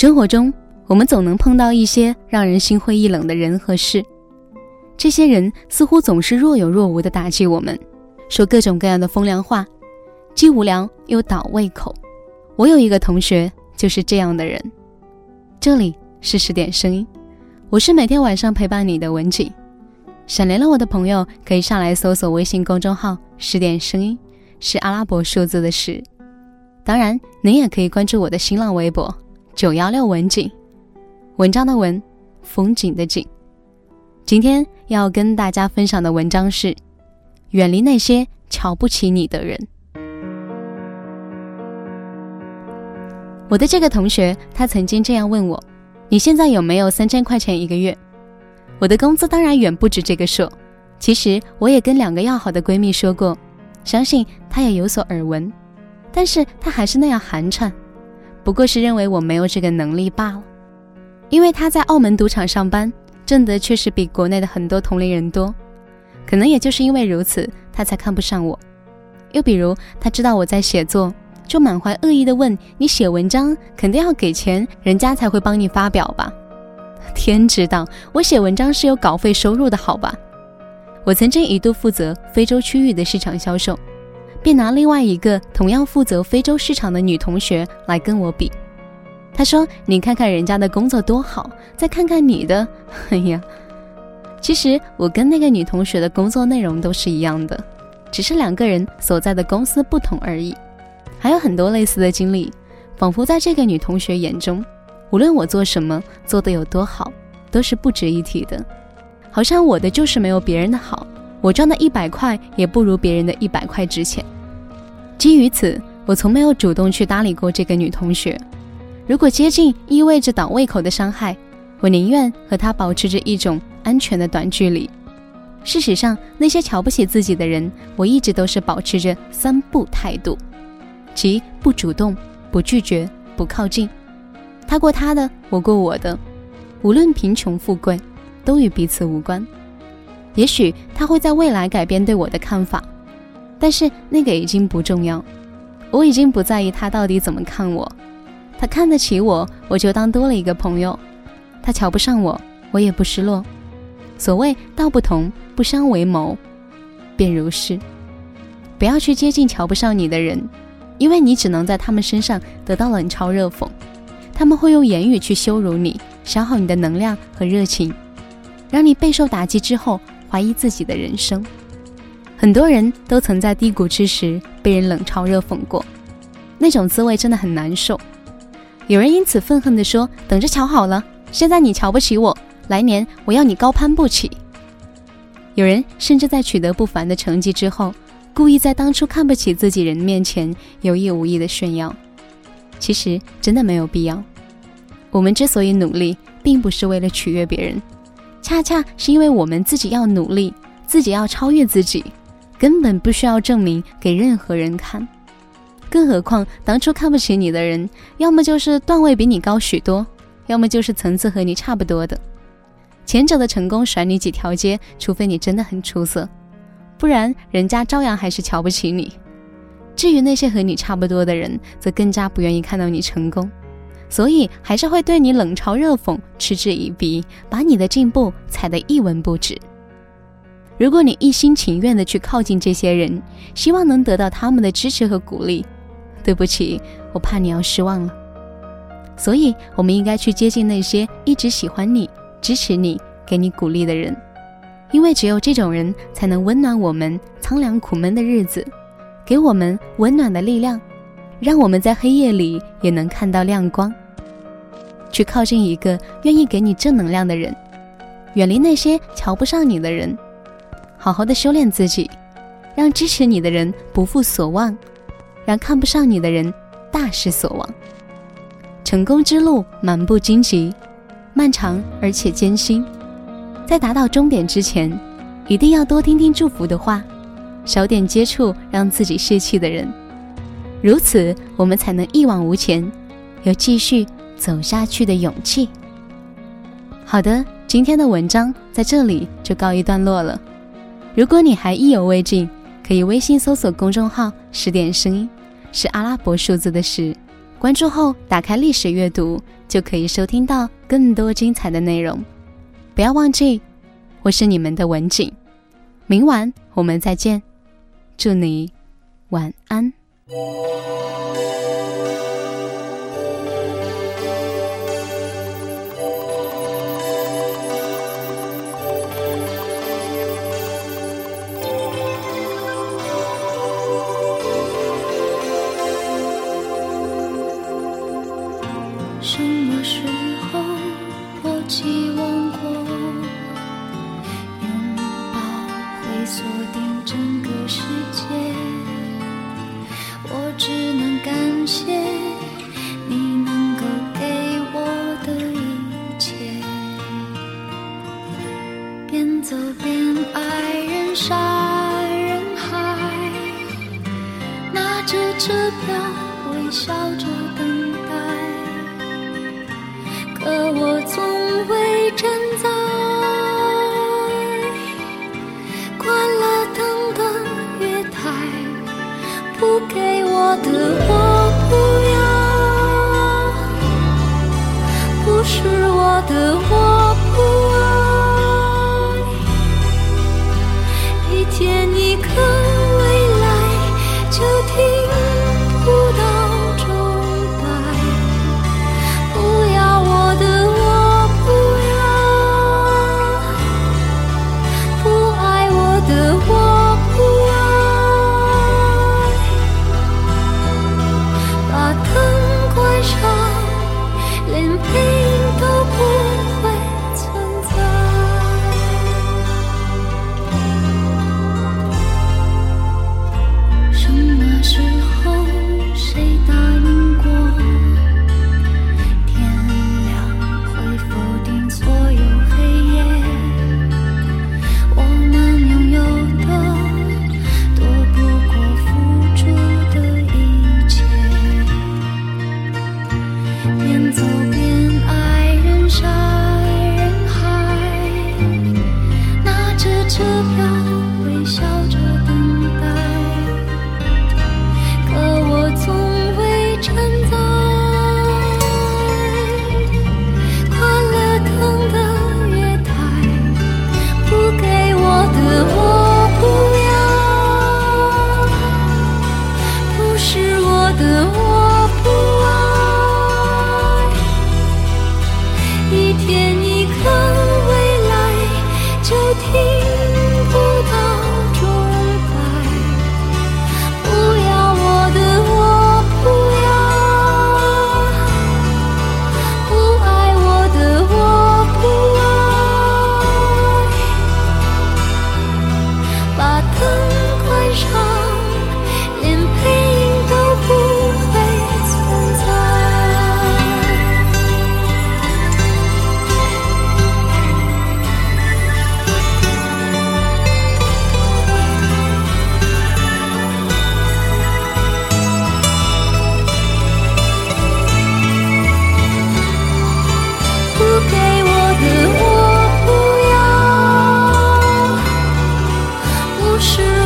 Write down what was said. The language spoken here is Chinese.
生活中，我们总能碰到一些让人心灰意冷的人和事，这些人似乎总是若有若无的打击我们，说各种各样的风凉话，既无聊又倒胃口。我有一个同学就是这样的人。这里是十点声音，我是每天晚上陪伴你的文景。想联络我的朋友，可以上来搜索微信公众号“十点声音”，是阿拉伯数字的十。当然，您也可以关注我的新浪微博“九幺六文景”，文章的文，风景的景。今天要跟大家分享的文章是：远离那些瞧不起你的人。我的这个同学，他曾经这样问我：“你现在有没有三千块钱一个月？”我的工资当然远不止这个数。其实我也跟两个要好的闺蜜说过，相信她也有所耳闻，但是她还是那样寒碜，不过是认为我没有这个能力罢了。因为他在澳门赌场上班，挣得确实比国内的很多同龄人多，可能也就是因为如此，他才看不上我。又比如，他知道我在写作，就满怀恶意地问：“你写文章肯定要给钱，人家才会帮你发表吧？” 天知道，我写文章是有稿费收入的，好吧？我曾经一度负责非洲区域的市场销售，便拿另外一个同样负责非洲市场的女同学来跟我比。她说：“你看看人家的工作多好，再看看你的。”哎呀，其实我跟那个女同学的工作内容都是一样的，只是两个人所在的公司不同而已。还有很多类似的经历，仿佛在这个女同学眼中。无论我做什么，做得有多好，都是不值一提的。好像我的就是没有别人的好，我赚的一百块也不如别人的一百块值钱。基于此，我从没有主动去搭理过这个女同学。如果接近意味着倒胃口的伤害，我宁愿和她保持着一种安全的短距离。事实上，那些瞧不起自己的人，我一直都是保持着三不态度，即不主动、不拒绝、不靠近。他过他的，我过我的，无论贫穷富贵，都与彼此无关。也许他会在未来改变对我的看法，但是那个已经不重要。我已经不在意他到底怎么看我。他看得起我，我就当多了一个朋友；他瞧不上我，我也不失落。所谓道不同不相为谋，便如是。不要去接近瞧不上你的人，因为你只能在他们身上得到冷嘲热讽。他们会用言语去羞辱你，消耗你的能量和热情，让你备受打击之后怀疑自己的人生。很多人都曾在低谷之时被人冷嘲热讽过，那种滋味真的很难受。有人因此愤恨地说：“等着瞧好了，现在你瞧不起我，来年我要你高攀不起。”有人甚至在取得不凡的成绩之后，故意在当初看不起自己人面前有意无意的炫耀。其实真的没有必要。我们之所以努力，并不是为了取悦别人，恰恰是因为我们自己要努力，自己要超越自己，根本不需要证明给任何人看。更何况当初看不起你的人，要么就是段位比你高许多，要么就是层次和你差不多的。前者的成功甩你几条街，除非你真的很出色，不然人家照样还是瞧不起你。至于那些和你差不多的人，则更加不愿意看到你成功，所以还是会对你冷嘲热讽、嗤之以鼻，把你的进步踩得一文不值。如果你一心情愿地去靠近这些人，希望能得到他们的支持和鼓励，对不起，我怕你要失望了。所以，我们应该去接近那些一直喜欢你、支持你、给你鼓励的人，因为只有这种人才能温暖我们苍凉苦闷的日子。给我们温暖的力量，让我们在黑夜里也能看到亮光。去靠近一个愿意给你正能量的人，远离那些瞧不上你的人，好好的修炼自己，让支持你的人不负所望，让看不上你的人大失所望。成功之路满布荆棘，漫长而且艰辛，在达到终点之前，一定要多听听祝福的话。少点接触让自己泄气的人，如此，我们才能一往无前，有继续走下去的勇气。好的，今天的文章在这里就告一段落了。如果你还意犹未尽，可以微信搜索公众号“十点声音”，是阿拉伯数字的十。关注后，打开历史阅读，就可以收听到更多精彩的内容。不要忘记，我是你们的文景。明晚我们再见，祝你晚安。什么时候我期望过，拥抱会锁定整个世界？车票微笑着等待。可我总是